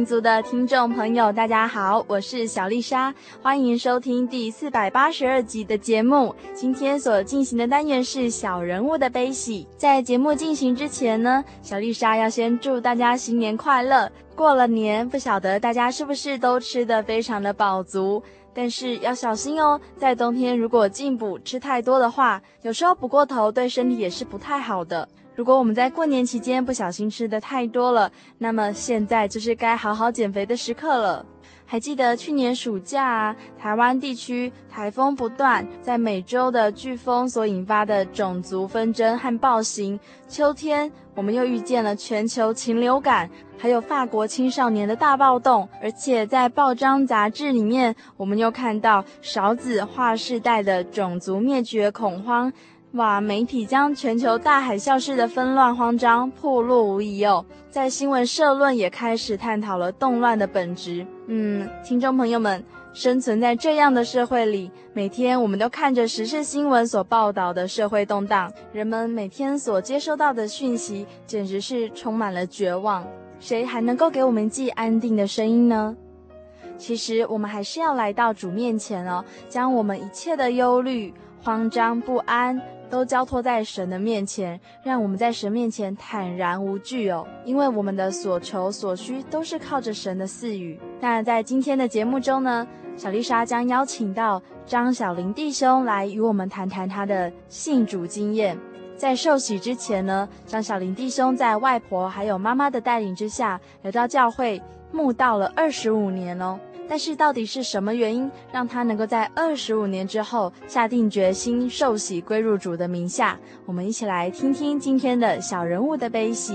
民族的听众朋友，大家好，我是小丽莎，欢迎收听第四百八十二集的节目。今天所进行的单元是小人物的悲喜。在节目进行之前呢，小丽莎要先祝大家新年快乐。过了年，不晓得大家是不是都吃得非常的饱足？但是要小心哦，在冬天如果进补吃太多的话，有时候补过头，对身体也是不太好的。如果我们在过年期间不小心吃得太多了，那么现在就是该好好减肥的时刻了。还记得去年暑假啊，台湾地区台风不断，在美洲的飓风所引发的种族纷争和暴行。秋天，我们又遇见了全球禽流感，还有法国青少年的大暴动。而且在报章杂志里面，我们又看到少子化世代的种族灭绝恐慌。哇！媒体将全球大海啸式的纷乱慌张暴露无遗哦，在新闻社论也开始探讨了动乱的本质。嗯，听众朋友们，生存在这样的社会里，每天我们都看着时事新闻所报道的社会动荡，人们每天所接收到的讯息简直是充满了绝望。谁还能够给我们寄安定的声音呢？其实我们还是要来到主面前哦，将我们一切的忧虑、慌张、不安。都交托在神的面前，让我们在神面前坦然无惧哦。因为我们的所求所需都是靠着神的赐予。那在今天的节目中呢，小丽莎将邀请到张小林弟兄来与我们谈谈他的信主经验。在受洗之前呢，张小林弟兄在外婆还有妈妈的带领之下，来到教会慕道了二十五年哦。但是到底是什么原因，让他能够在二十五年之后下定决心受洗归入主的名下？我们一起来听听今天的小人物的悲喜。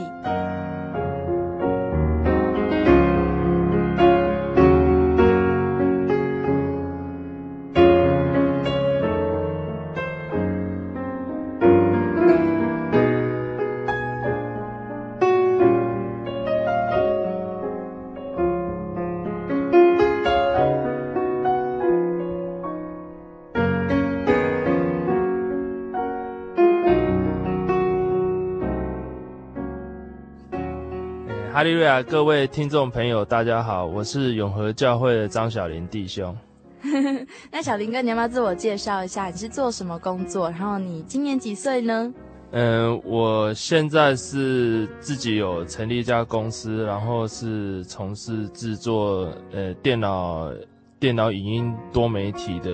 哈利瑞亚！各位听众朋友，大家好，我是永和教会的张小林弟兄。那小林哥，你要不要自我介绍一下？你是做什么工作？然后你今年几岁呢？嗯、呃，我现在是自己有成立一家公司，然后是从事制作呃电脑电脑影音多媒体的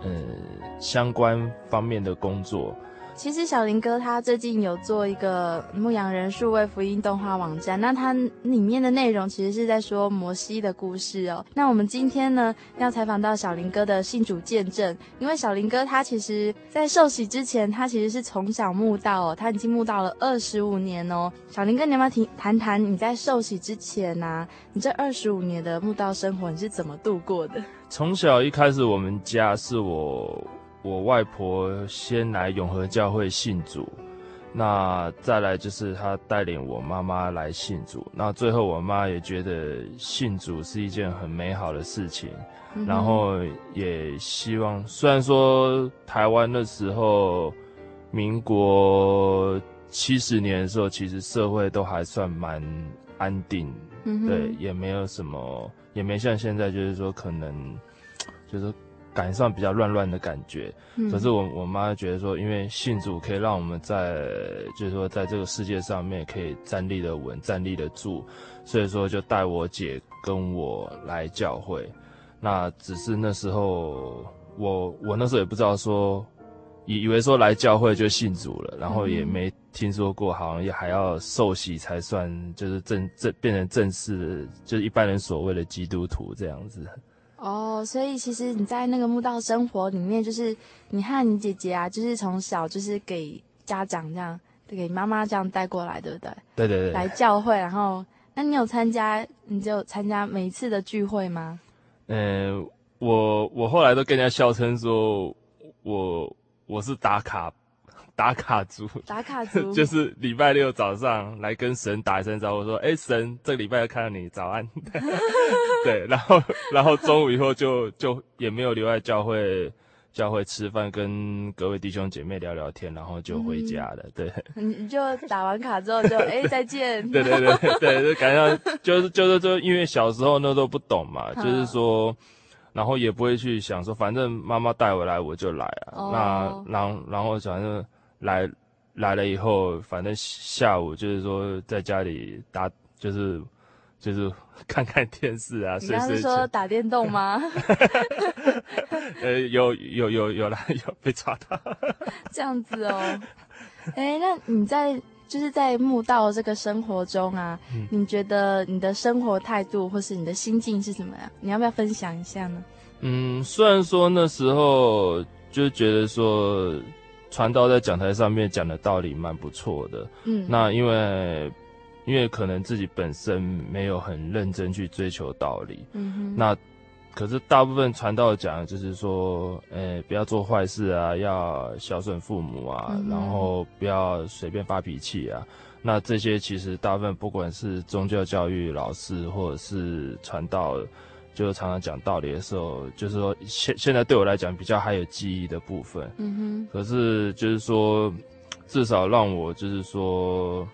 呃相关方面的工作。其实小林哥他最近有做一个牧羊人数位福音动画网站，那它里面的内容其实是在说摩西的故事哦。那我们今天呢要采访到小林哥的信主见证，因为小林哥他其实在受洗之前，他其实是从小牧道哦，他已经牧道了二十五年哦。小林哥，你要不要听谈谈你在受洗之前呐、你这二十五年的牧道生活你是怎么度过的？从小一开始，我们家是我。我外婆先来永和教会信主，那再来就是她带领我妈妈来信主，那最后我妈也觉得信主是一件很美好的事情，嗯、然后也希望，虽然说台湾那时候民国七十年的时候，其实社会都还算蛮安定，嗯、对，也没有什么，也没像现在就是说可能就是。感上比较乱乱的感觉，嗯、可是我我妈觉得说，因为信主可以让我们在，就是说在这个世界上面可以站立的稳，站立得住，所以说就带我姐跟我来教会。那只是那时候我我那时候也不知道说，以以为说来教会就信主了，然后也没听说过好像也还要受洗才算，就是正正变成正式的，就是一般人所谓的基督徒这样子。哦，所以其实你在那个慕道生活里面，就是你和你姐姐啊，就是从小就是给家长这样，给妈妈这样带过来，对不对？对对对。来教会，然后那你有参加，你就参加每一次的聚会吗？嗯、呃，我我后来都跟人家笑称说，我我是打卡。打卡族，打卡族 就是礼拜六早上来跟神打一声招呼，说：“哎、欸，神，这个礼拜要看到你，早安。”对，然后然后中午以后就就也没有留在教会教会吃饭，跟各位弟兄姐妹聊聊天，然后就回家了。对，你就打完卡之后就 哎、欸、再见。对对对对，就感觉就是就是就因为小时候那时候不懂嘛，就是说，然后也不会去想说，反正妈妈带回来我就来啊。哦、那然后然后反正。来来了以后，反正下午就是说在家里打，就是就是 看看电视啊。你刚刚是说打电动吗？呃，有有有有了，有被抓到。这样子哦。哎，那你在就是在墓道这个生活中啊，嗯、你觉得你的生活态度或是你的心境是怎么样？你要不要分享一下呢？嗯，虽然说那时候就觉得说。传道在讲台上面讲的道理蛮不错的，嗯，那因为因为可能自己本身没有很认真去追求道理，嗯哼，那可是大部分传道讲的就是说，诶、欸，不要做坏事啊，要孝顺父母啊，嗯，然后不要随便发脾气啊，那这些其实大部分不管是宗教教育老师或者是传道。就常常讲道理的时候，就是说现现在对我来讲比较还有记忆的部分。嗯哼。可是就是说，至少让我就是说，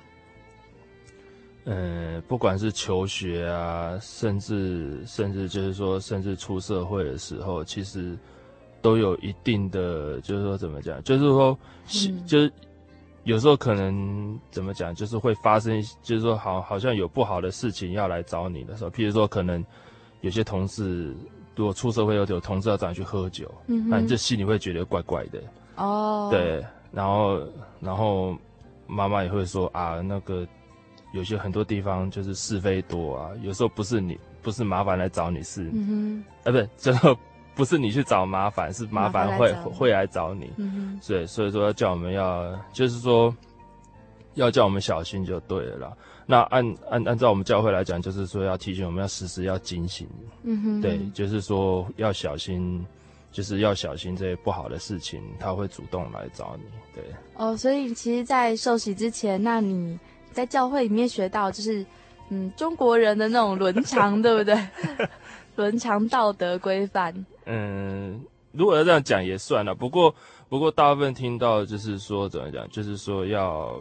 嗯，不管是求学啊，甚至甚至就是说，甚至出社会的时候，其实都有一定的，就是说怎么讲，就是说，嗯、就是有时候可能怎么讲，就是会发生，就是说好好像有不好的事情要来找你的时候，譬如说可能。有些同事如果出社会，有有同事要找你去喝酒，嗯，那你这心里会觉得怪怪的。哦。对，然后然后妈妈也会说啊，那个有些很多地方就是是非多啊，有时候不是你不是麻烦来找你是，嗯哼，啊不是，最后不是你去找麻烦，是麻烦会来会来找你，嗯哼，所以所以说要叫我们要就是说要叫我们小心就对了啦。那按按按照我们教会来讲，就是说要提醒我们要时时要警醒，嗯哼，对，就是说要小心，就是要小心这些不好的事情，他会主动来找你，对。哦，所以其实，在受洗之前，那你在教会里面学到，就是嗯，中国人的那种伦常，对不对？伦常道德规范。嗯，如果要这样讲也算了，不过不过大部分听到就是说怎么讲，就是说要。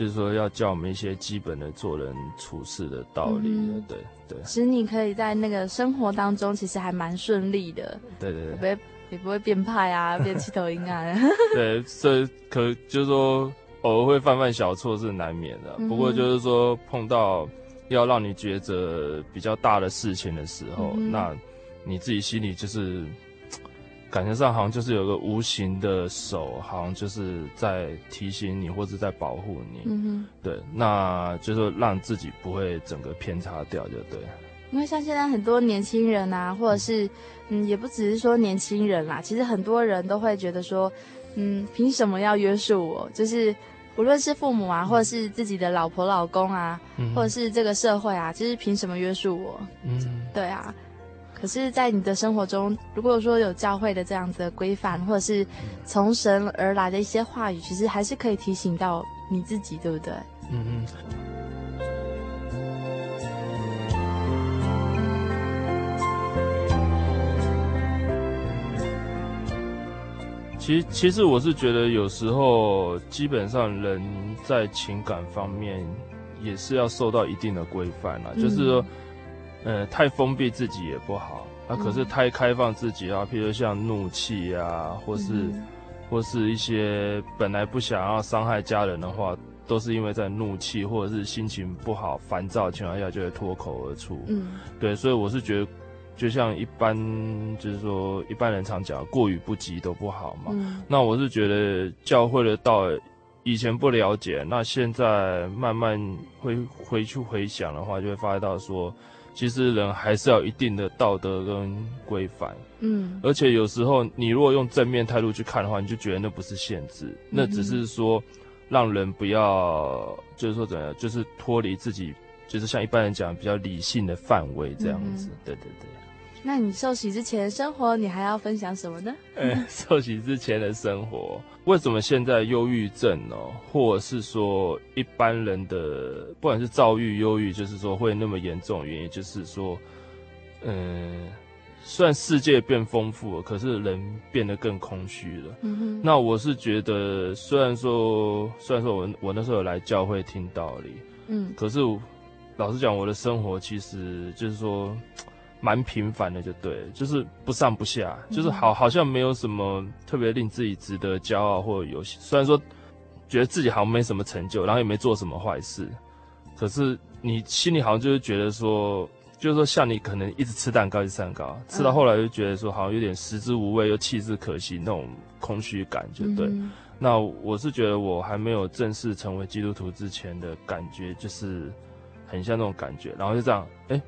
就是说，要教我们一些基本的做人处事的道理的，嗯、对对。使你可以在那个生活当中，其实还蛮顺利的。对对对，不会也不会变派啊，变气头阴啊。对，所以可就是说，偶尔会犯犯小错是难免的。嗯、不过就是说，碰到要让你抉择比较大的事情的时候，嗯、那你自己心里就是。感觉上好像就是有个无形的手，好像就是在提醒你，或者在保护你。嗯哼，对，那就是让自己不会整个偏差掉，就对。因为像现在很多年轻人啊，或者是嗯，也不只是说年轻人啦，其实很多人都会觉得说，嗯，凭什么要约束我？就是无论是父母啊，或者是自己的老婆老公啊，嗯、或者是这个社会啊，其实凭什么约束我？嗯，对啊。可是，在你的生活中，如果说有教会的这样子的规范，或者是从神而来的一些话语，其实还是可以提醒到你自己，对不对？嗯嗯。其其实我是觉得，有时候基本上人在情感方面也是要受到一定的规范啦，嗯、就是说。呃，太封闭自己也不好，那、啊、可是太开放自己啊，譬如像怒气啊，或是，嗯、或是一些本来不想要伤害家人的话，都是因为在怒气或者是心情不好、烦躁的情况下就会脱口而出。嗯，对，所以我是觉得，就像一般，就是说一般人常讲，过于不及都不好嘛。嗯，那我是觉得教会的道以前不了解，那现在慢慢会回去回想的话，就会发现到说。其实人还是要一定的道德跟规范，嗯，而且有时候你如果用正面态度去看的话，你就觉得那不是限制，嗯、那只是说让人不要，就是说怎样，就是脱离自己，就是像一般人讲比较理性的范围这样子，嗯、对对对。那你受洗之前的生活，你还要分享什么呢？呃，受洗之前的生活，为什么现在忧郁症哦？或者是说一般人的，不管是躁郁、忧郁，就是说会那么严重，原因就是说，嗯，虽然世界变丰富了，可是人变得更空虚了。嗯哼。那我是觉得，虽然说，虽然说我我那时候有来教会听道理，嗯，可是老实讲，我的生活其实就是说。蛮平凡的，就对，就是不上不下，就是好，好像没有什么特别令自己值得骄傲或者有。虽然说觉得自己好像没什么成就，然后也没做什么坏事，可是你心里好像就是觉得说，就是说像你可能一直吃蛋糕，一直吃蛋糕，吃到后来就觉得说好像有点食之无味又弃之可惜那种空虚感，就对。嗯、那我是觉得我还没有正式成为基督徒之前的感觉，就是很像那种感觉，然后就这样，哎、欸。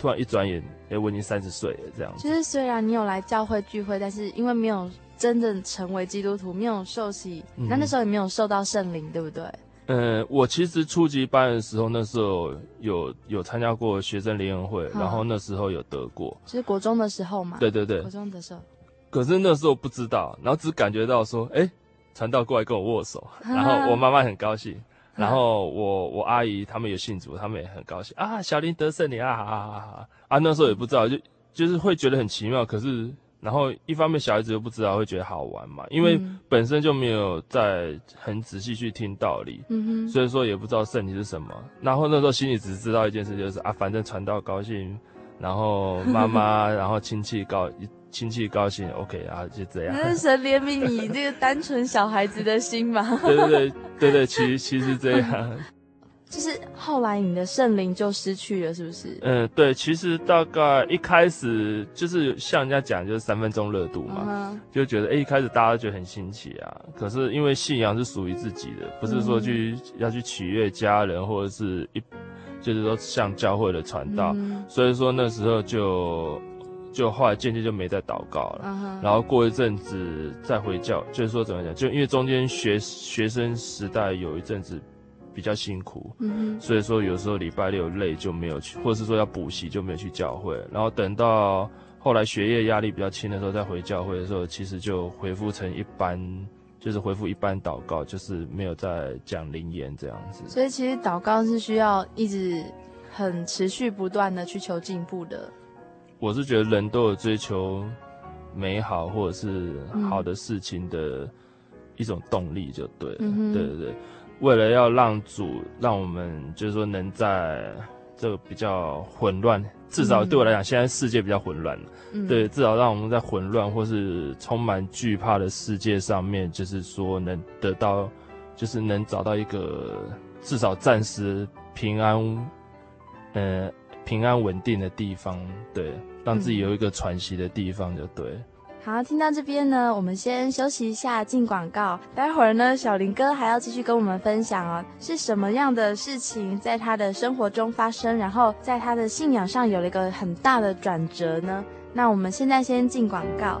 突然一转眼，哎，我已经三十岁了，这样子。就是虽然你有来教会聚会，但是因为没有真正成为基督徒，没有受洗，嗯、那那时候也没有受到圣灵，对不对？嗯，我其实初级班的时候，那时候有有参加过学生联谊会，嗯、然后那时候有得过，就是国中的时候嘛。对对对，国中的时候。可是那时候不知道，然后只感觉到说，哎，传道过来跟我握手，然后我妈妈很高兴。然后我我阿姨他们也信主，他们也很高兴啊，小林得胜你啊，啊啊啊！啊那时候也不知道，就就是会觉得很奇妙。可是然后一方面小孩子又不知道，会觉得好玩嘛，因为本身就没有在很仔细去听道理，嗯哼，所以说也不知道圣灵是什么。然后那时候心里只知道一件事，就是啊，反正传道高兴，然后妈妈，然后亲戚高。亲戚高兴，OK 啊，就这样。那是神怜悯你这个单纯小孩子的心嘛？对对对对对，其实其实这样。就是后来你的圣灵就失去了，是不是？嗯，对，其实大概一开始就是像人家讲，就是三分钟热度嘛，uh huh. 就觉得哎，一开始大家都觉得很新奇啊。可是因为信仰是属于自己的，不是说去、uh. 要去取悦家人或者是一，就是说像教会的传道，uh. 所以说那时候就。就后来渐渐就没再祷告了，uh huh. 然后过一阵子再回教，就是说怎么讲，就因为中间学学生时代有一阵子比较辛苦，uh huh. 所以说有时候礼拜六累就没有去，或者是说要补习就没有去教会，然后等到后来学业压力比较轻的时候再回教会的时候，其实就恢复成一般，就是恢复一般祷告，就是没有再讲灵言这样子。所以其实祷告是需要一直很持续不断的去求进步的。我是觉得人都有追求美好或者是好的事情的一种动力，就对了。嗯、哼对对对，为了要让主让我们就是说能在这个比较混乱，至少对我来讲，现在世界比较混乱。嗯、对，至少让我们在混乱或是充满惧怕的世界上面，就是说能得到，就是能找到一个至少暂时平安，呃，平安稳定的地方。对。让自己有一个喘息的地方就对。嗯。好，听到这边呢，我们先休息一下，进广告。待会儿呢，小林哥还要继续跟我们分享哦，是什么样的事情在他的生活中发生，然后在他的信仰上有了一个很大的转折呢？那我们现在先进广告。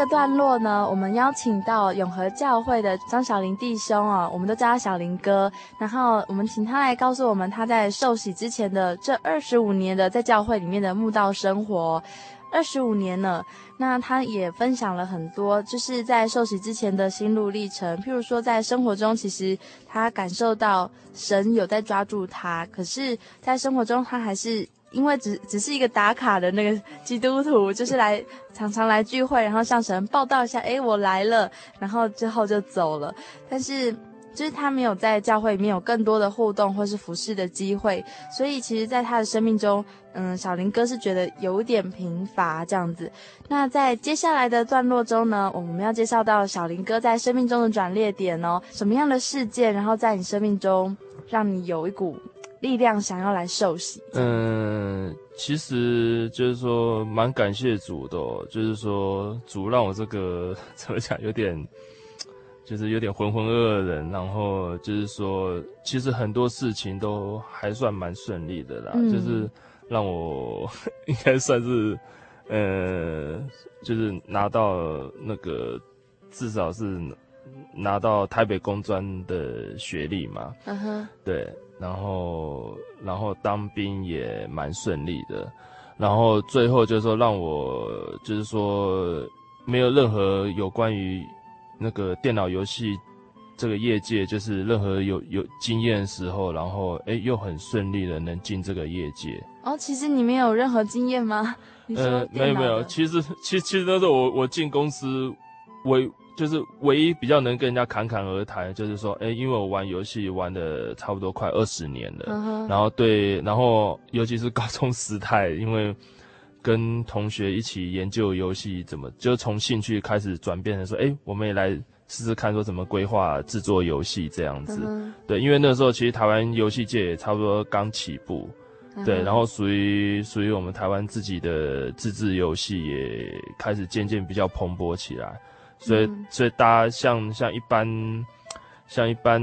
个段落呢，我们邀请到永和教会的张小林弟兄啊，我们都叫他小林哥。然后我们请他来告诉我们他在受洗之前的这二十五年的在教会里面的慕道生活，二十五年了。那他也分享了很多，就是在受洗之前的心路历程。譬如说，在生活中，其实他感受到神有在抓住他，可是，在生活中他还是。因为只只是一个打卡的那个基督徒，就是来常常来聚会，然后向神报道一下，诶，我来了，然后之后就走了。但是就是他没有在教会里面有更多的互动或是服侍的机会，所以其实，在他的生命中，嗯，小林哥是觉得有点贫乏这样子。那在接下来的段落中呢，我们要介绍到小林哥在生命中的转捩点哦，什么样的事件，然后在你生命中让你有一股。力量想要来受洗。嗯，其实就是说蛮感谢主的哦，就是说主让我这个 怎么讲，有点就是有点浑浑噩噩的人，然后就是说其实很多事情都还算蛮顺利的啦，嗯，就是让我应该算是 呃，就是拿到那个至少是拿到台北工专的学历嘛。嗯哼，对。然后，然后当兵也蛮顺利的，然后最后就是说让我就是说没有任何有关于那个电脑游戏这个业界，就是任何有有经验的时候，然后诶又很顺利的能进这个业界。哦，其实你没有任何经验吗？呃，没有没有，其实其实其实那时候我我进公司为。就是唯一比较能跟人家侃侃而谈，就是说，哎、欸，因为我玩游戏玩的差不多快二十年了，uh. 然后对，然后尤其是高中时代，因为跟同学一起研究游戏怎么，就从兴趣开始转变成说，哎，我们也来试试看说怎么规划制作游戏这样子。嗯、对，因为那时候其实台湾游戏界也差不多刚起步，嗯、对，然后属于属于我们台湾自己的自制游戏也开始渐渐比较蓬勃起来，所以、嗯、所以大家像像一般像一般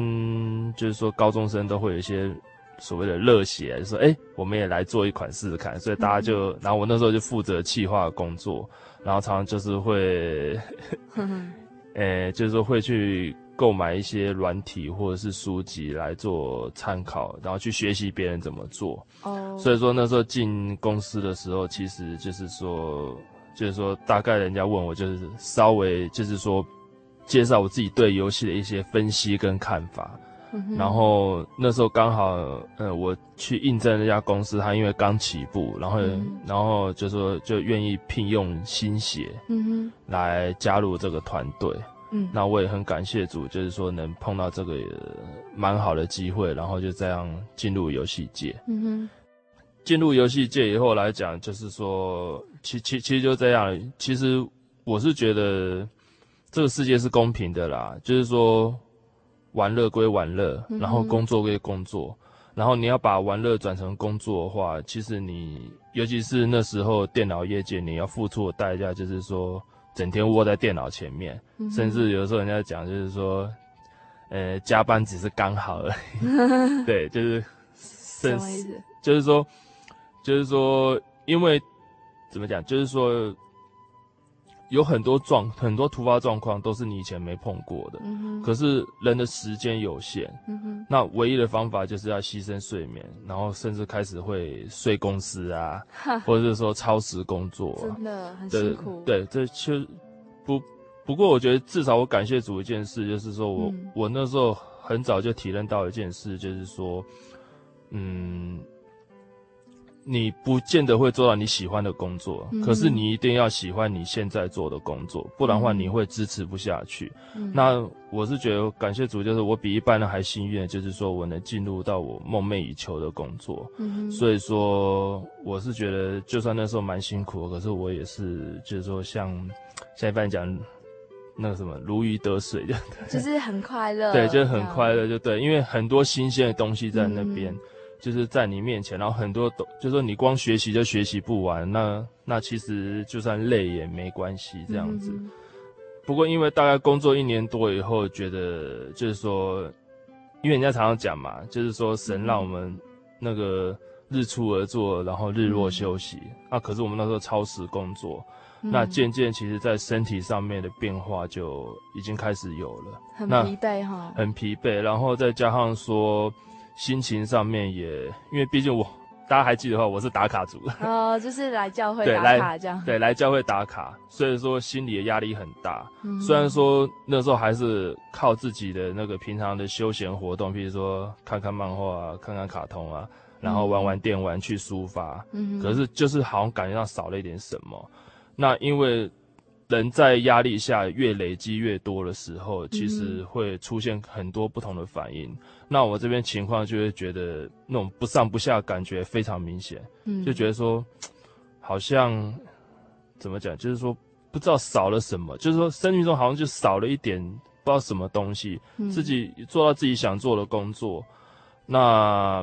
就是说高中生都会有一些。所谓的热血，就说哎，我们也来做一款试试看，所以大家就，嗯、然后我那时候就负责企划工作，然后常常就是会，呃，就是说会去购买一些软体或者是书籍来做参考，然后去学习别人怎么做。哦，所以说那时候进公司的时候，其实就是说，就是说大概人家问我，就是稍微就是说介绍我自己对游戏的一些分析跟看法。然后那时候刚好，呃，我去应征那家公司，他因为刚起步，然后，嗯、然后就说就愿意聘用新血，嗯哼，来加入这个团队，嗯，那我也很感谢主，就是说能碰到这个蛮好的机会，然后就这样进入游戏界，嗯哼，进入游戏界以后来讲，就是说，其其其实就这样，其实我是觉得这个世界是公平的啦，就是说。玩乐归玩乐，然后工作归工作，嗯、然后你要把玩乐转成工作的话，其实你尤其是那时候电脑业界，你要付出的代价就是说，整天窝在电脑前面，嗯、甚至有时候人家讲就是说，呃，加班只是刚好而已，对，就是，什么意思？就是说，就是说，因为怎么讲，就是说。有很多状很多突发状况都是你以前没碰过的，嗯、哼可是人的时间有限，嗯、哼那唯一的方法就是要牺牲睡眠，然后甚至开始会睡公司啊，或者是说超时工作，啊，真的很辛苦。对，这其实不不过，我觉得至少我感谢主一件事，就是说我、嗯、我那时候很早就体认到一件事，就是说，嗯。你不见得会做到你喜欢的工作，嗯、可是你一定要喜欢你现在做的工作，不然的话你会支持不下去。嗯、那我是觉得感谢主，就是我比一般人还幸运，就是说我能进入到我梦寐以求的工作。嗯、所以说我是觉得，就算那时候蛮辛苦，可是我也是就是说像像一般讲那个什么如鱼得水，就是很快乐。对，就是很快乐，就对，因为很多新鲜的东西在那边。嗯就是在你面前，然后很多都就是说你光学习就学习不完，那那其实就算累也没关系这样子。嗯、不过因为大概工作一年多以后，觉得就是说，因为人家常常讲嘛，就是说神让我们那个日出而作，然后日落休息。嗯、啊，可是我们那时候超时工作，嗯、那渐渐其实在身体上面的变化就已经开始有了，很疲惫哈，很疲惫，然后再加上说。心情上面也，因为毕竟我，大家还记得的话，我是打卡族。哦，就是来教会打卡这样。对，来教会打卡，所以说心里的压力很大。嗯、虽然说那时候还是靠自己的那个平常的休闲活动，比如说看看漫画啊，看看卡通啊，然后玩玩电玩去抒发。嗯。可是就是好像感觉到少了一点什么。那因为。人在压力下越累积越多的时候，其实会出现很多不同的反应。嗯、那我这边情况就会觉得那种不上不下感觉非常明显，嗯，就觉得说好像怎么讲，就是说不知道少了什么，就是说生命中好像就少了一点不知道什么东西，嗯、自己做到自己想做的工作，那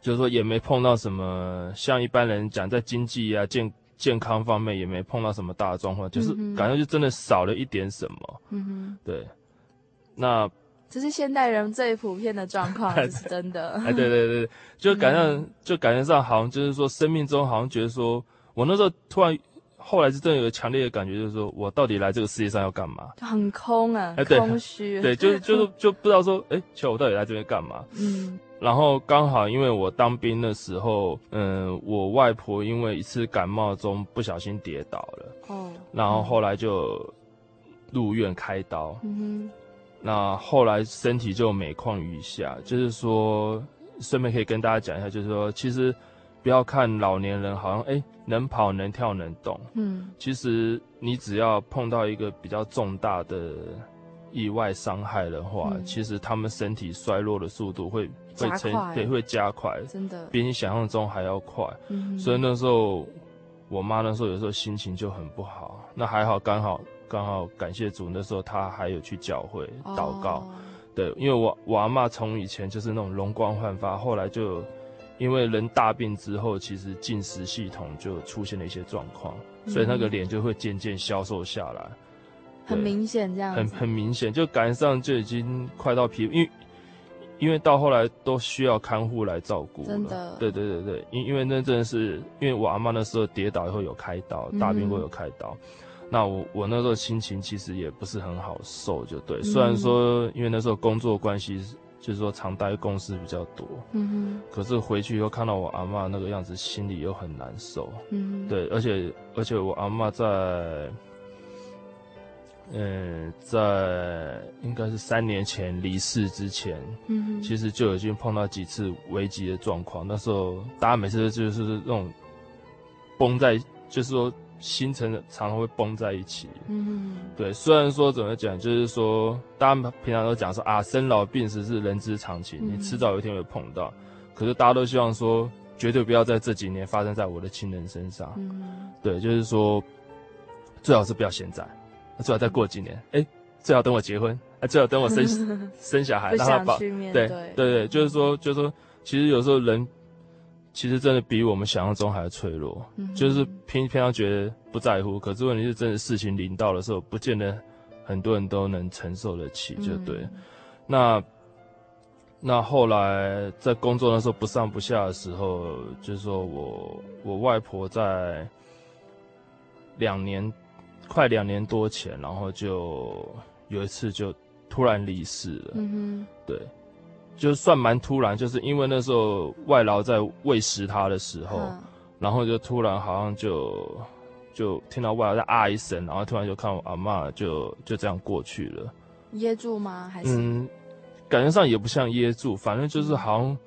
就是说也没碰到什么像一般人讲在经济啊健。健康方面也没碰到什么大的状况，就是感觉就真的少了一点什么。嗯哼，对，那这是现代人最普遍的状况，这是真的。哎，对对对，就感觉、嗯、就感觉上好像就是说，生命中好像觉得说，我那时候突然后来是真的有强烈的感觉，就是说我到底来这个世界上要干嘛？很空啊，空虚。对，就就是就不知道说，哎，其实我到底来这边干嘛？嗯。然后刚好因为我当兵的时候，嗯，我外婆因为一次感冒中不小心跌倒了，哦，然后后来就入院开刀，嗯哼，那后来身体就每况愈下，就是说，顺便可以跟大家讲一下，就是说，其实不要看老年人好像哎能跑能跳能动，嗯，其实你只要碰到一个比较重大的意外伤害的话，嗯、其实他们身体衰落的速度会会成对会加快，真的比你想象中还要快。嗯、所以那时候我妈那时候有时候心情就很不好，那还好刚好刚好感谢主，那时候她还有去教会祷告。哦对，因为我我阿嬷从以前就是那种容光焕发，后来就因为人大病之后，其实进食系统就出现了一些状况，嗯、所以那个脸就会渐渐消瘦下来，很明显这样，很很明显，就感觉上就已经快到皮，因为因为到后来都需要看护来照顾了，真的，对对对对，因因为那真的是因为我阿嬷那时候跌倒以后有开刀，大病过有开刀。嗯那我我那时候心情其实也不是很好受，就对。虽然说因为那时候工作关系，就是说常待公司比较多，嗯哼。可是回去以后看到我阿嬷那个样子，心里又很难受，嗯。对，而且而且我阿嬷在，嗯，在应该是三年前离世之前，嗯哼，其实就已经碰到几次危机的状况。那时候大家每次就是那种崩在，就是说。心情常常会崩在一起，嗯，对。虽然说怎么讲，就是说，大家平常都讲说啊，生老病死是人之常情，你迟早有一天会碰到。可是大家都希望说，绝对不要在这几年发生在我的亲人身上。嗯，对，就是说，最好是不要现在，最好再过几年。哎、欸，最好等我结婚，哎，最好等我生 生小孩，让他保。对对对，就是说，就是说，其实有时候人。其实真的比我们想象中还要脆弱，嗯、就是偏偏要觉得不在乎，可是问题是真的事情临到的时候，不见得很多人都能承受得起，就对。嗯、那那后来在工作的时候不上不下的时候，就是说我我外婆在两年快两年多前，然后就有一次就突然离世了，嗯哼，对。就算蛮突然，就是因为那时候外劳在喂食他的时候，嗯、然后就突然好像就就听到外劳在啊一声，然后突然就看我阿嬷就就这样过去了。噎住吗？还是？嗯，感觉上也不像噎住，反正就是好像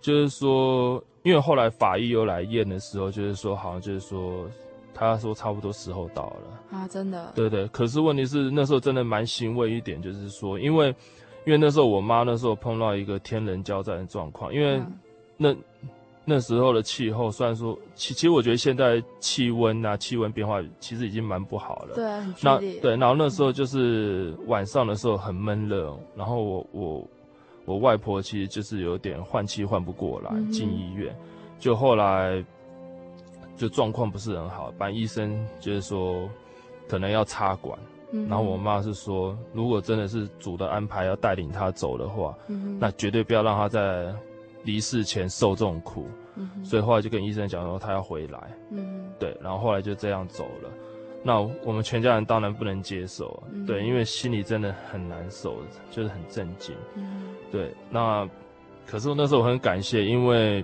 就是说，因为后来法医又来验的时候，就是说好像就是说他说差不多时候到了啊，真的。对对，可是问题是那时候真的蛮欣慰一点，就是说因为。因为那时候我妈那时候碰到一个天人交战的状况，因为那那时候的气候虽然说，其其实我觉得现在气温啊，气温变化其实已经蛮不好了。对，很。那对，然后那时候就是晚上的时候很闷热，然后我我我外婆其实就是有点换气换不过来，进医院，就后来就状况不是很好，反正医生就是说可能要插管。然后我妈是说，如果真的是主的安排要带领他走的话，嗯、那绝对不要让他在离世前受这种苦。嗯、所以后来就跟医生讲说，他要回来。嗯、对，然后后来就这样走了。那我们全家人当然不能接受，嗯、对，因为心里真的很难受，就是很震惊。嗯、对，那可是那时候我很感谢，因为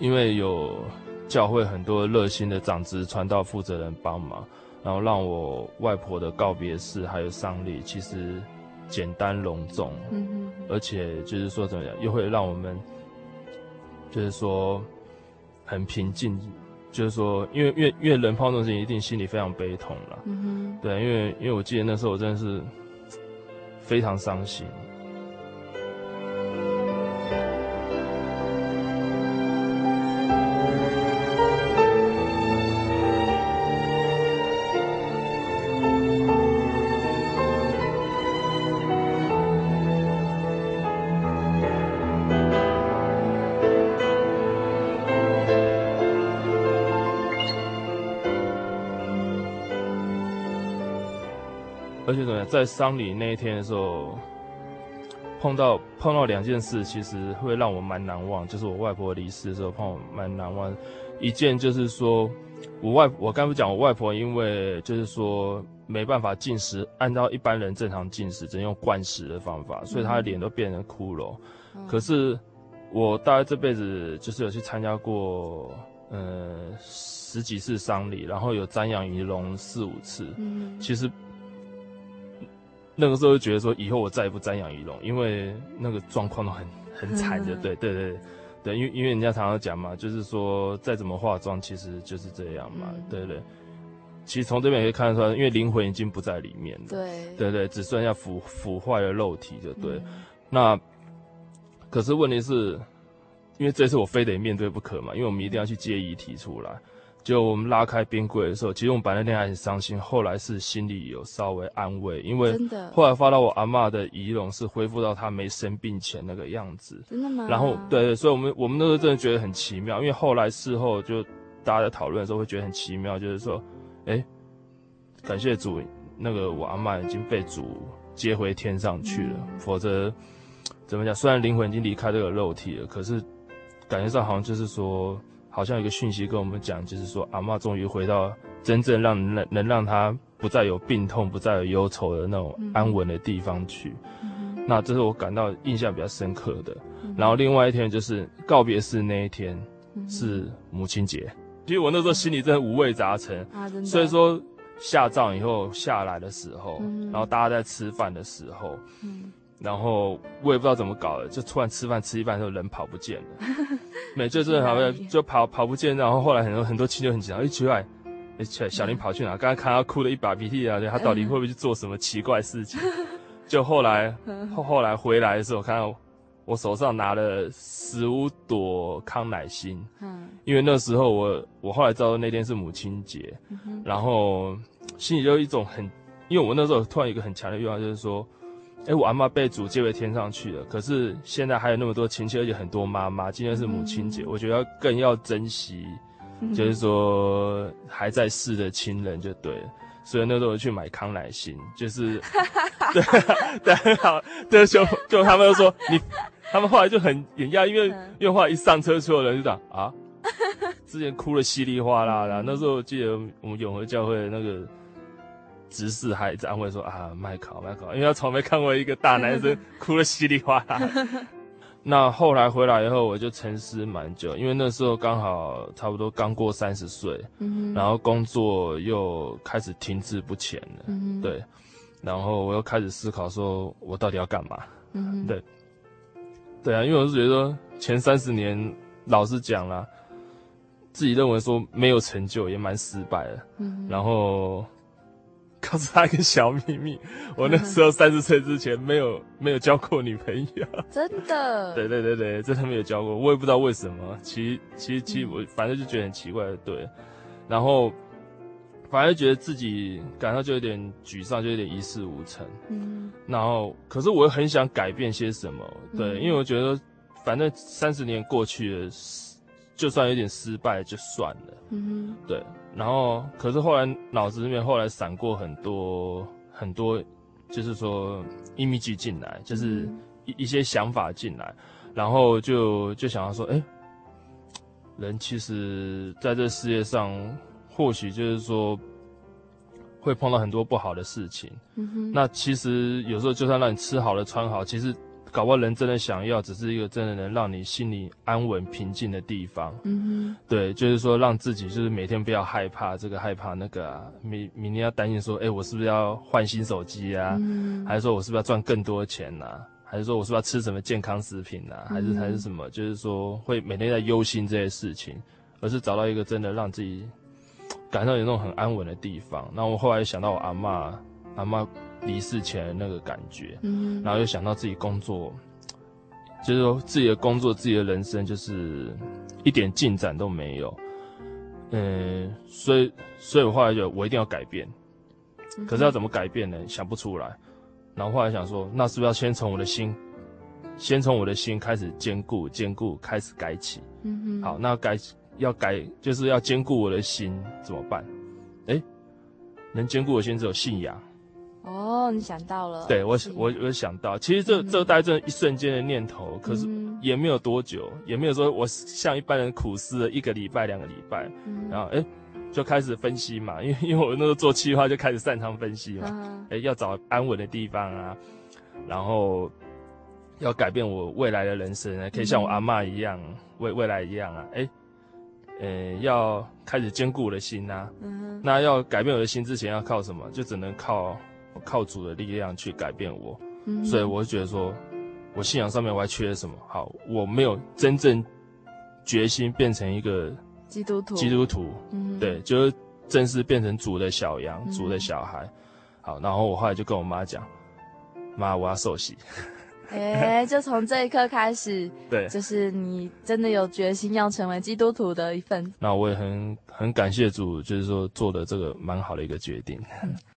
因为有教会很多热心的长子传道负责人帮忙。然后让我外婆的告别式还有丧礼，其实简单隆重，嗯哼，而且就是说怎么样，又会让我们就是说很平静，就是说，因为因为因为人碰到这种事情，一定心里非常悲痛了，嗯哼，对，因为因为我记得那时候我真的是非常伤心。在丧礼那一天的时候，碰到碰到两件事，其实会让我蛮难忘。就是我外婆离世的时候，碰我蛮难忘。一件就是说，我外我刚不讲，我外婆因为就是说没办法进食，按照一般人正常进食，只能用灌食的方法，所以她的脸都变成骷髅。嗯、可是我大概这辈子就是有去参加过，呃，十几次丧礼，然后有瞻仰仪容四五次。嗯，其实。那个时候就觉得说，以后我再也不瞻仰遗容，因为那个状况都很很惨，的对对对对，因为因为人家常常讲嘛，就是说再怎么化妆，其实就是这样嘛，嗯、对对。其实从这边也可以看得出来，因为灵魂已经不在里面了，对对对，只剩下腐腐坏的肉体，就对。嗯、那可是问题是，因为这次我非得面对不可嘛，因为我们一定要去接遗体出来。就我们拉开冰柜的时候，其实我们本来那天还很伤心，后来是心里有稍微安慰，因为后来发到我阿嬷的仪容是恢复到她没生病前那个样子。真的吗？然后对对，所以我们我们那时候真的觉得很奇妙，因为后来事后就大家在讨论的时候会觉得很奇妙，就是说，哎，感谢主，那个我阿嬷已经被主接回天上去了，嗯、否则怎么讲？虽然灵魂已经离开这个肉体了，可是感觉上好像就是说。好像有一个讯息跟我们讲，就是说阿嬷终于回到真正让能能让她不再有病痛、不再有忧愁的那种安稳的地方去。嗯、那这是我感到印象比较深刻的。嗯、然后另外一天就是告别式那一天，是母亲节。嗯、其实我那时候心里真的五味杂陈啊，真的。所以说下葬以后下来的时候，嗯、然后大家在吃饭的时候，嗯然后我也不知道怎么搞的，就突然吃饭吃一半的时候人跑不见了，没就真的好像就跑跑不见，然后后来很多很多亲就很紧张，一奇怪，哎，小林跑去哪？刚刚看他哭了一把鼻涕啊，他到底会不会去做什么奇怪事情？就后来后后来回来的时候，看到我手上拿了十五朵康乃馨，嗯，因为那时候我我后来知道那天是母亲节，然后心里就有一种很，因为我那时候突然有一个很强的愿望，就是说。哎、欸，我阿妈被主接回天上去了，可是现在还有那么多亲戚，而且很多妈妈。今天是母亲节，嗯、我觉得要更要珍惜，嗯、就是说还在世的亲人就对了。所以那时候我去买康乃馨，就是 对对很好，对就就他们就说你，他们后来就很惊讶，因为因为后来一上车，所有人就讲啊，之前哭了稀里哗啦的。那时候我记得我们永和教会的那个。执事还在安慰说啊，麦考麦考，因为他从没看过一个大男生 哭得稀里哗啦。那后来回来以后，我就沉思蛮久，因为那时候刚好差不多刚过三十岁，嗯、然后工作又开始停滞不前了，嗯、对，然后我又开始思考说，我到底要干嘛？嗯、对，对啊，因为我是觉得说前三十年，老实讲啦，自己认为说没有成就，也蛮失败的，嗯、然后。告诉他一个小秘密，我那时候三十岁之前没有没有交过女朋友，真的？对对对对，真的没有交过，我也不知道为什么。其实其实其实我反正就觉得很奇怪的，对。然后反正觉得自己感到就有点沮丧，就有点一事无成。嗯。然后可是我又很想改变些什么，对，嗯、因为我觉得反正三十年过去了，就算有点失败就算了。嗯哼。对。然后，可是后来脑子里面后来闪过很多很多，就是说 image 进来，就是一一些想法进来，然后就就想要说，哎，人其实在这世界上，或许就是说会碰到很多不好的事情。嗯哼。那其实有时候就算让你吃好了穿好，其实。搞不好人真的想要，只是一个真的能让你心里安稳平静的地方。嗯哼，对，就是说让自己就是每天不要害怕这个害怕那个啊，明明天要担心说，哎，我是不是要换新手机啊？嗯，还是说我是不是要赚更多钱呐？还是说我是不是要吃什么健康食品啊？还是还是什么？就是说会每天在忧心这些事情，而是找到一个真的让自己感到有那种很安稳的地方。那我后来想到我阿嬷，阿嬷。离世前的那个感觉，嗯，然后又想到自己工作，就是说自己的工作、自己的人生，就是一点进展都没有，嗯，所以，所以我后来就我一定要改变，可是要怎么改变呢？想不出来，然后后来想说，那是不是要先从我的心，先从我的心开始坚固、坚固，开始改起？嗯哼，好，那改要改，就是要兼顾我的心，怎么办？诶，能兼顾我的心只有信仰。哦，你想到了？对，我我我想到，其实这这大概这一瞬间的念头，可是也没有多久，也没有说我像一般人苦思了一个礼拜、两个礼拜，然后哎，就开始分析嘛，因为因为我那时候做企划就开始擅长分析嘛，哎，要找安稳的地方啊，然后要改变我未来的人生，可以像我阿嬷一样，未未来一样啊，哎，呃，要开始坚固我的心呐，那要改变我的心之前要靠什么？就只能靠。我靠主的力量去改变我，嗯、所以我就觉得说，我信仰上面我还缺什么？好，我没有真正决心变成一个基督徒。基督徒，嗯、对，就是正式变成主的小羊，嗯、主的小孩。好，然后我后来就跟我妈讲，妈，我要受洗。哎，就从这一刻开始，对，就是你真的有决心要成为基督徒的一份。那我也很很感谢主，就是说做的这个蛮好的一个决定。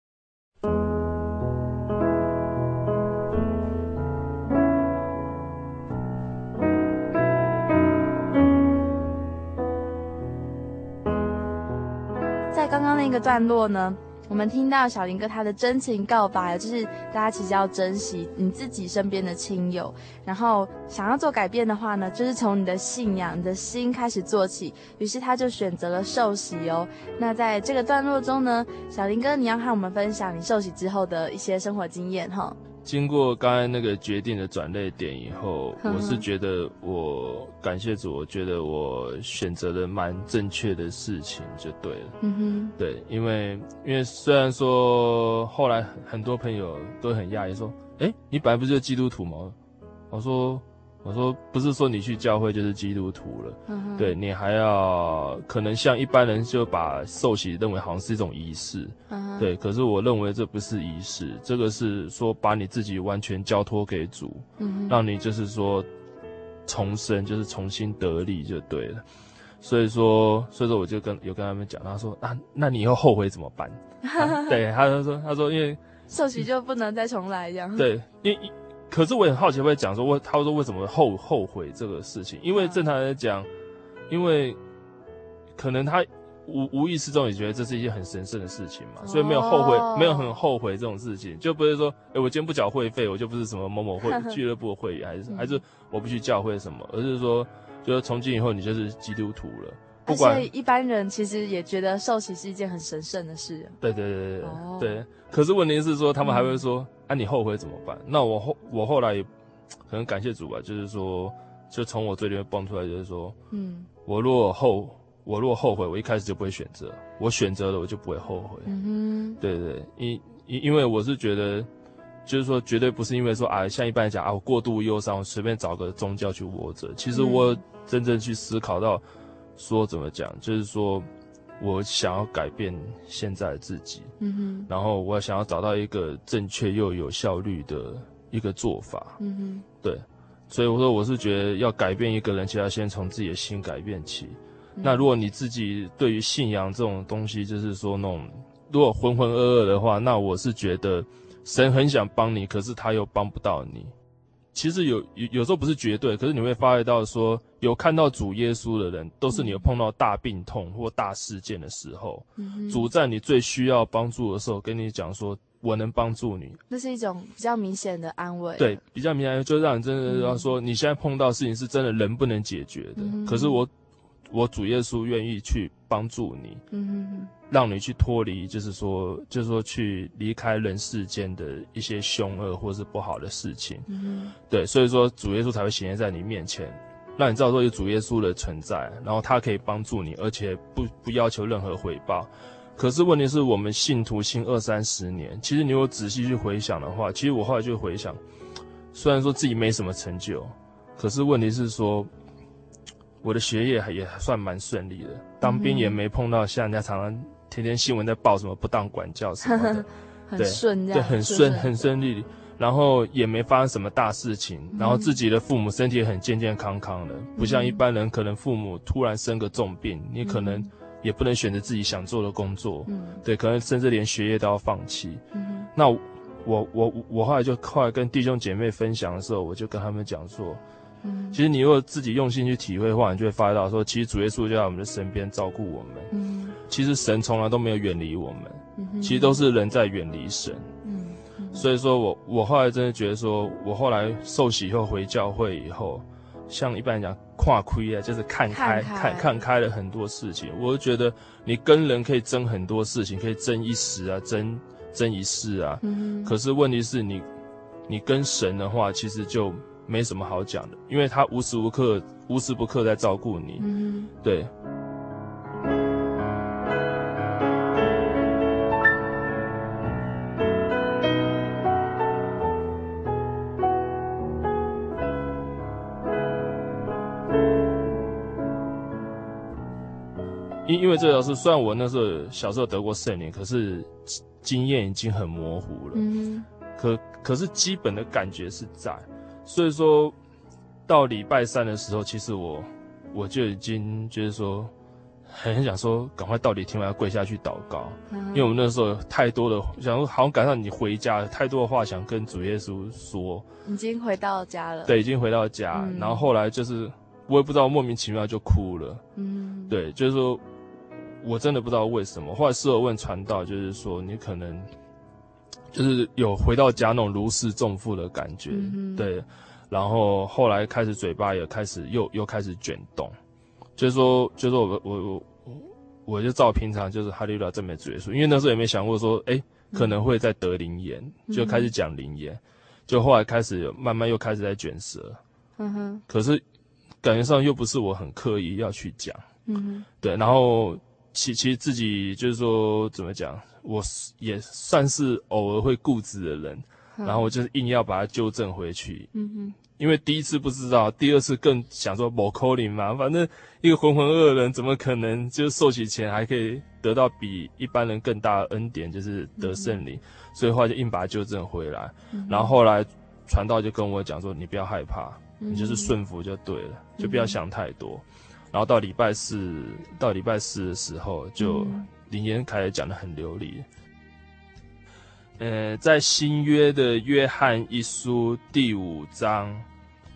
段落呢，我们听到小林哥他的真情告白，就是大家其实要珍惜你自己身边的亲友，然后想要做改变的话呢，就是从你的信仰、你的心开始做起。于是他就选择了受洗哦。那在这个段落中呢，小林哥你要和我们分享你受洗之后的一些生活经验哈。经过刚才那个决定的转捩点以后，我是觉得我感谢主，我觉得我选择的蛮正确的事情就对了。嗯哼，对，因为因为虽然说后来很多朋友都很讶异说，哎，你本来不是基督徒吗？我说。我说不是说你去教会就是基督徒了，嗯、对，你还要可能像一般人就把受洗认为好像是一种仪式，嗯，对，可是我认为这不是仪式，这个是说把你自己完全交托给主，嗯，让你就是说重生，就是重新得力就对了。所以说，所以说我就跟有跟他们讲，他说啊，那你以后后悔怎么办？啊、对，他就说他说因为 受洗就不能再重来这样，对，因为。可是我很好奇，会讲说，为他说为什么后后悔这个事情？因为正常来讲，因为可能他无无意识中也觉得这是一件很神圣的事情嘛，所以没有后悔，没有很后悔这种事情，就不是说，哎，我今天不缴会费，我就不是什么某某会 俱乐部的会员，还是还是我不去教会什么，而是说，就是从今以后你就是基督徒了。不管，所以一般人其实也觉得受洗是一件很神圣的事啊。对对对对对，oh. 对。可是问题是说，他们还会说：“嗯、啊，你后悔怎么办？”那我后我后来也可能感谢主吧，就是说，就从我嘴里面蹦出来，就是说，嗯，我若后我若后悔，我一开始就不会选择，我选择了，我就不会后悔。嗯哼，对对对，因因因为我是觉得，就是说，绝对不是因为说啊，像一般人讲啊，我过度忧伤，我随便找个宗教去窝着。其实我真正去思考到。说怎么讲？就是说，我想要改变现在的自己，嗯哼，然后我想要找到一个正确又有效率的一个做法，嗯哼，对，所以我说我是觉得要改变一个人，其实要先从自己的心改变起。嗯、那如果你自己对于信仰这种东西，就是说那种如果浑浑噩噩的话，那我是觉得神很想帮你，可是他又帮不到你。其实有有有时候不是绝对，可是你会发觉到说，有看到主耶稣的人，都是你有碰到大病痛或大事件的时候，嗯、主在你最需要帮助的时候，跟你讲说，我能帮助你。那是一种比较明显的安慰。对，比较明显，就让你真的要说，你现在碰到事情是真的人不能解决的，嗯、可是我。我主耶稣愿意去帮助你，嗯哼哼，让你去脱离，就是说，就是说去离开人世间的一些凶恶或是不好的事情，嗯，对，所以说主耶稣才会显现在你面前，让你知道说有主耶稣的存在，然后他可以帮助你，而且不不要求任何回报。可是问题是我们信徒信二三十年，其实你有仔细去回想的话，其实我后来就回想，虽然说自己没什么成就，可是问题是说。我的学业也还算蛮顺利的，当兵也没碰到像人家常常天天新闻在报什么不当管教什么的，很顺，对，很顺，很顺利，然后也没发生什么大事情，然后自己的父母身体也很健健康康的，不像一般人可能父母突然生个重病，你可能也不能选择自己想做的工作，对，可能甚至连学业都要放弃。那我我我后来就后来跟弟兄姐妹分享的时候，我就跟他们讲说。其实你如果自己用心去体会的话，你就会发觉到说，其实主耶稣就在我们的身边照顾我们。嗯，其实神从来都没有远离我们，嗯，其实都是人在远离神。嗯，所以说我我后来真的觉得说，我后来受洗以后回教会以后，像一般人讲跨亏啊，就是看开看开看，看开了很多事情。我就觉得你跟人可以争很多事情，可以争一时啊，争争一世啊。嗯，可是问题是你你跟神的话，其实就。没什么好讲的，因为他无时无刻、无时不刻在照顾你。嗯，对。因因为这个是，虽然我那时候小时候得过圣灵，可是经验已经很模糊了。嗯，可可是基本的感觉是在。所以说到礼拜三的时候，其实我我就已经就是说很想说，赶快到底听完要跪下去祷告，嗯、因为我们那时候有太多的想说，好像赶上你回家，太多的话想跟主耶稣说。已经回到家了。对，已经回到家，嗯、然后后来就是我也不知道莫名其妙就哭了。嗯，对，就是说。我真的不知道为什么，后来事后问传道，就是说你可能就是有回到家那种如释重负的感觉，嗯、对。然后后来开始嘴巴也开始又又开始卷动，就是说，就是我我我我就照平常就是哈利路亚赞美主耶稣，因为那时候也没想过说，哎，可能会在得灵言，嗯、就开始讲灵言，就后来开始慢慢又开始在卷舌，嗯哼。可是感觉上又不是我很刻意要去讲，嗯哼。对，然后。其其实自己就是说怎么讲，我也算是偶尔会固执的人，嗯、然后我就是硬要把它纠正回去。嗯哼，因为第一次不知道，第二次更想说某扣零嘛，反正一个浑浑噩噩的人怎么可能就受洗前还可以得到比一般人更大的恩典，就是得圣灵，嗯、所以后来就硬把它纠正回来。嗯、然后后来传道就跟我讲说，你不要害怕，你就是顺服就对了，就不要想太多。然后到礼拜四，到礼拜四的时候，就林言开始讲的很流利。呃，在新约的约翰一书第五章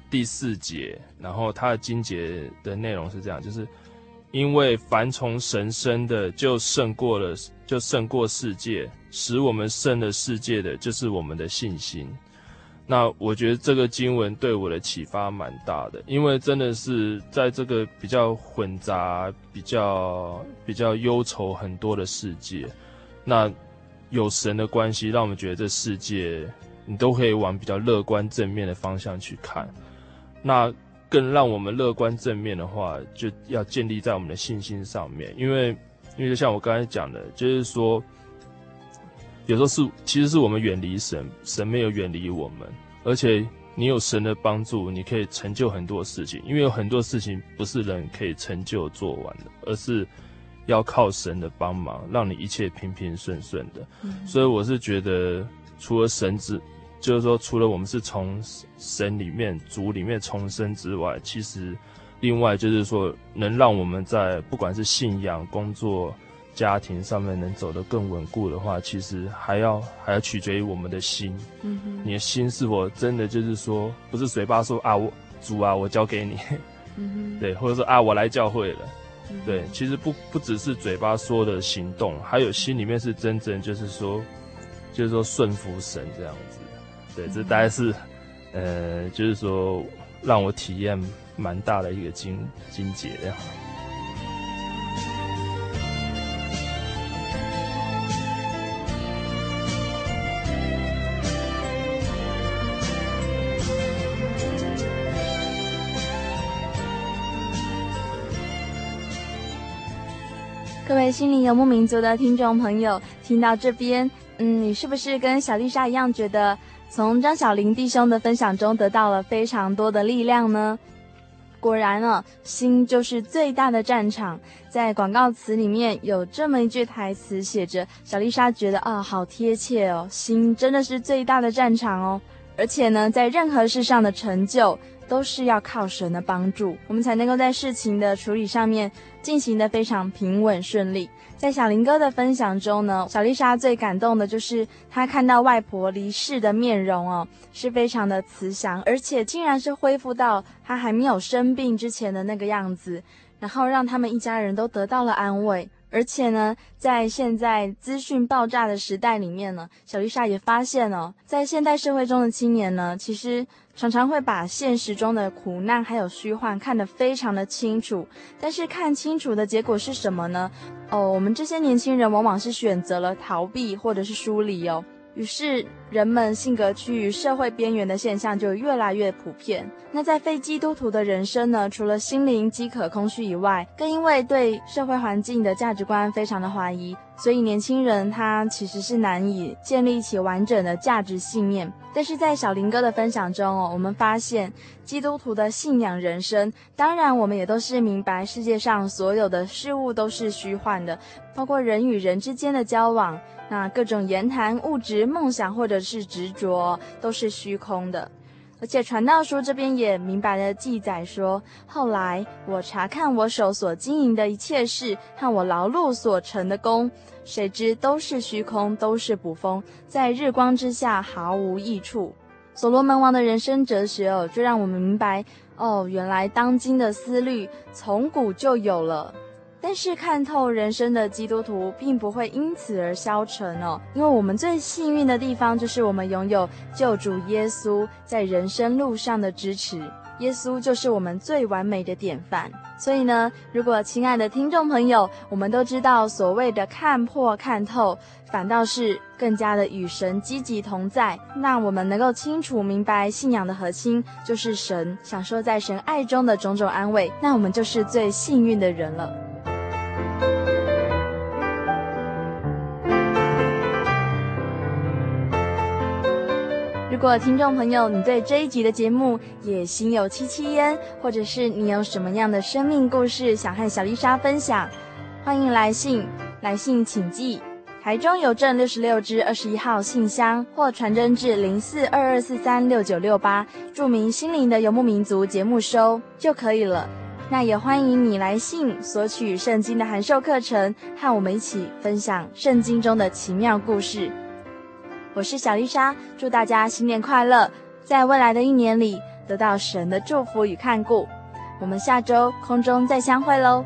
第四节，然后他的经节的内容是这样，就是因为凡从神生的，就胜过了，就胜过世界，使我们胜了世界的，就是我们的信心。那我觉得这个经文对我的启发蛮大的，因为真的是在这个比较混杂、比较比较忧愁很多的世界，那有神的关系，让我们觉得这世界你都可以往比较乐观正面的方向去看。那更让我们乐观正面的话，就要建立在我们的信心上面，因为因为就像我刚才讲的，就是说。有时候是，其实是我们远离神，神没有远离我们，而且你有神的帮助，你可以成就很多事情。因为有很多事情不是人可以成就做完的，而是要靠神的帮忙，让你一切平平顺顺的。嗯、所以我是觉得，除了神之，就是说，除了我们是从神里面、主里面重生之外，其实另外就是说，能让我们在不管是信仰、工作。家庭上面能走得更稳固的话，其实还要还要取决于我们的心。嗯哼，你的心是否真的就是说，不是嘴巴说啊，我主啊，我交给你。嗯哼，对，或者说啊，我来教会了。嗯，对，其实不不只是嘴巴说的行动，还有心里面是真正就是说，就是说顺服神这样子。对，这大概是，呃，就是说让我体验蛮大的一个经经节这样。心灵游牧民族的听众朋友，听到这边，嗯，你是不是跟小丽莎一样，觉得从张小林弟兄的分享中得到了非常多的力量呢？果然呢，心就是最大的战场。在广告词里面有这么一句台词写着，小丽莎觉得啊，好贴切哦，心真的是最大的战场哦。而且呢，在任何事上的成就，都是要靠神的帮助，我们才能够在事情的处理上面进行得非常平稳顺利。在小林哥的分享中呢，小丽莎最感动的就是她看到外婆离世的面容哦，是非常的慈祥，而且竟然是恢复到她还没有生病之前的那个样子，然后让他们一家人都得到了安慰。而且呢，在现在资讯爆炸的时代里面呢，小丽莎也发现哦，在现代社会中的青年呢，其实常常会把现实中的苦难还有虚幻看得非常的清楚，但是看清楚的结果是什么呢？哦，我们这些年轻人往往是选择了逃避或者是疏离哦。于是，人们性格趋于社会边缘的现象就越来越普遍。那在非基督徒的人生呢，除了心灵饥渴空虚以外，更因为对社会环境的价值观非常的怀疑，所以年轻人他其实是难以建立起完整的价值信念。但是在小林哥的分享中哦，我们发现基督徒的信仰人生，当然我们也都是明白世界上所有的事物都是虚幻的，包括人与人之间的交往。那各种言谈、物质、梦想或者是执着，都是虚空的。而且传道书这边也明白的记载说，后来我查看我手所经营的一切事和我劳碌所成的功，谁知都是虚空，都是捕风，在日光之下毫无益处。所罗门王的人生哲学哦，就让我们明白哦，原来当今的思虑从古就有了。但是看透人生的基督徒，并不会因此而消沉哦，因为我们最幸运的地方，就是我们拥有救主耶稣在人生路上的支持。耶稣就是我们最完美的典范。所以呢，如果亲爱的听众朋友，我们都知道所谓的看破看透，反倒是更加的与神积极同在，那我们能够清楚明白信仰的核心就是神，享受在神爱中的种种安慰，那我们就是最幸运的人了。如果听众朋友，你对这一集的节目也心有戚戚焉，或者是你有什么样的生命故事想和小丽莎分享，欢迎来信，来信请寄台中邮政六十六支二十一号信箱，或传真至零四二二四三六九六八，注明心灵的游牧民族节目收就可以了。那也欢迎你来信索取圣经的函授课程，和我们一起分享圣经中的奇妙故事。我是小丽莎，祝大家新年快乐，在未来的一年里得到神的祝福与看顾。我们下周空中再相会喽。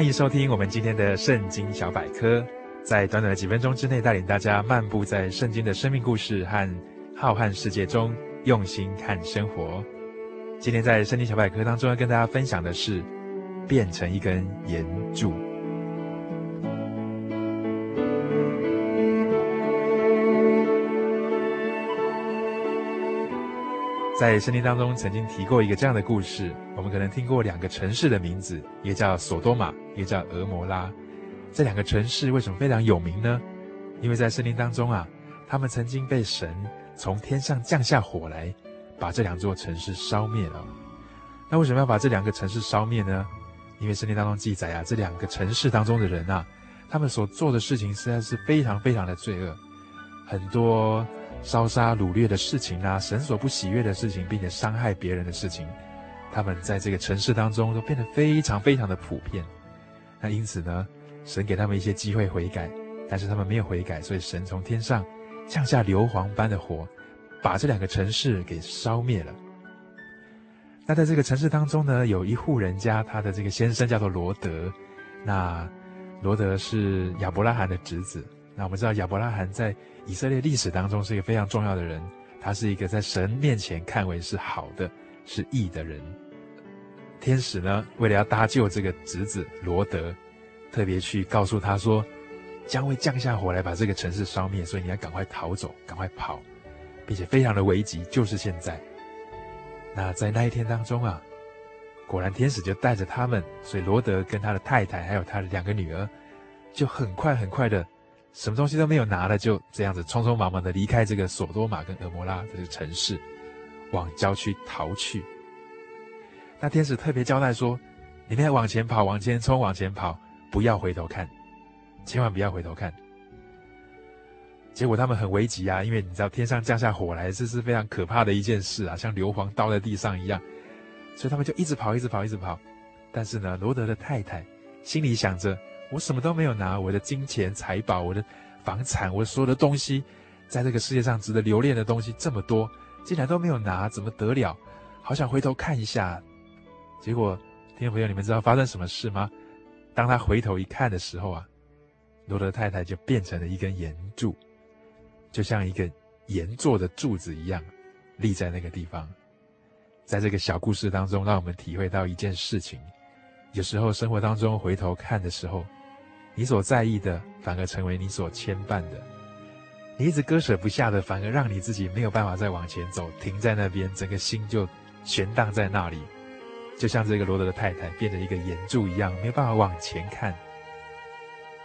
欢迎收听我们今天的圣经小百科，在短短的几分钟之内，带领大家漫步在圣经的生命故事和浩瀚世界中，用心看生活。今天在圣经小百科当中要跟大家分享的是，变成一根岩柱。在圣经当中曾经提过一个这样的故事，我们可能听过两个城市的名字，一个叫索多玛，一个叫俄摩拉。这两个城市为什么非常有名呢？因为在圣经当中啊，他们曾经被神从天上降下火来，把这两座城市烧灭了。那为什么要把这两个城市烧灭呢？因为圣经当中记载啊，这两个城市当中的人啊，他们所做的事情实在是非常非常的罪恶，很多。烧杀掳掠的事情啊，神所不喜悦的事情，并且伤害别人的事情，他们在这个城市当中都变得非常非常的普遍。那因此呢，神给他们一些机会悔改，但是他们没有悔改，所以神从天上降下硫磺般的火，把这两个城市给烧灭了。那在这个城市当中呢，有一户人家，他的这个先生叫做罗德。那罗德是亚伯拉罕的侄子。那我们知道亚伯拉罕在以色列历史当中是一个非常重要的人，他是一个在神面前看为是好的、是义的人。天使呢，为了要搭救这个侄子罗德，特别去告诉他说，将会降下火来把这个城市烧灭，所以你要赶快逃走，赶快跑，并且非常的危急，就是现在。那在那一天当中啊，果然天使就带着他们，所以罗德跟他的太太还有他的两个女儿，就很快很快的。什么东西都没有拿了，就这样子匆匆忙忙的离开这个索多玛跟俄摩拉这个城市，往郊区逃去。那天使特别交代说：“你们要往前跑，往前冲，往前跑，不要回头看，千万不要回头看。”结果他们很危急啊，因为你知道天上降下火来，这是非常可怕的一件事啊，像硫磺倒在地上一样，所以他们就一直跑，一直跑，一直跑。但是呢，罗德的太太心里想着。我什么都没有拿，我的金钱财宝，我的房产，我所有的东西，在这个世界上值得留恋的东西这么多，竟然都没有拿，怎么得了？好想回头看一下。结果，听众朋友，你们知道发生什么事吗？当他回头一看的时候啊，罗德太太就变成了一根岩柱，就像一个岩做的柱子一样，立在那个地方。在这个小故事当中，让我们体会到一件事情：有时候生活当中回头看的时候，你所在意的反而成为你所牵绊的；你一直割舍不下的，反而让你自己没有办法再往前走，停在那边，整个心就悬荡在那里。就像这个罗德的太太变成一个盐柱一样，没有办法往前看。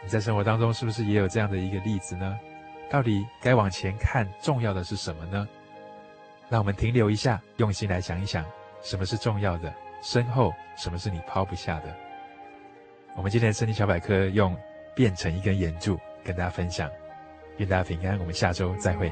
你在生活当中是不是也有这样的一个例子呢？到底该往前看，重要的是什么呢？让我们停留一下，用心来想一想，什么是重要的？身后什么是你抛不下的？我们今天的圣经小百科用变成一根圆柱跟大家分享，愿大家平安。我们下周再会。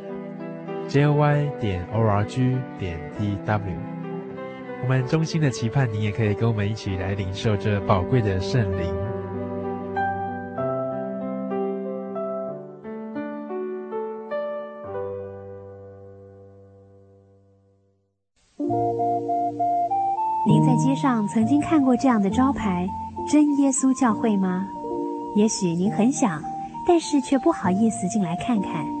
Joy 点 org 点 tw，我们衷心的期盼您也可以跟我们一起来领受这宝贵的圣灵。您在街上曾经看过这样的招牌“真耶稣教会”吗？也许您很想，但是却不好意思进来看看。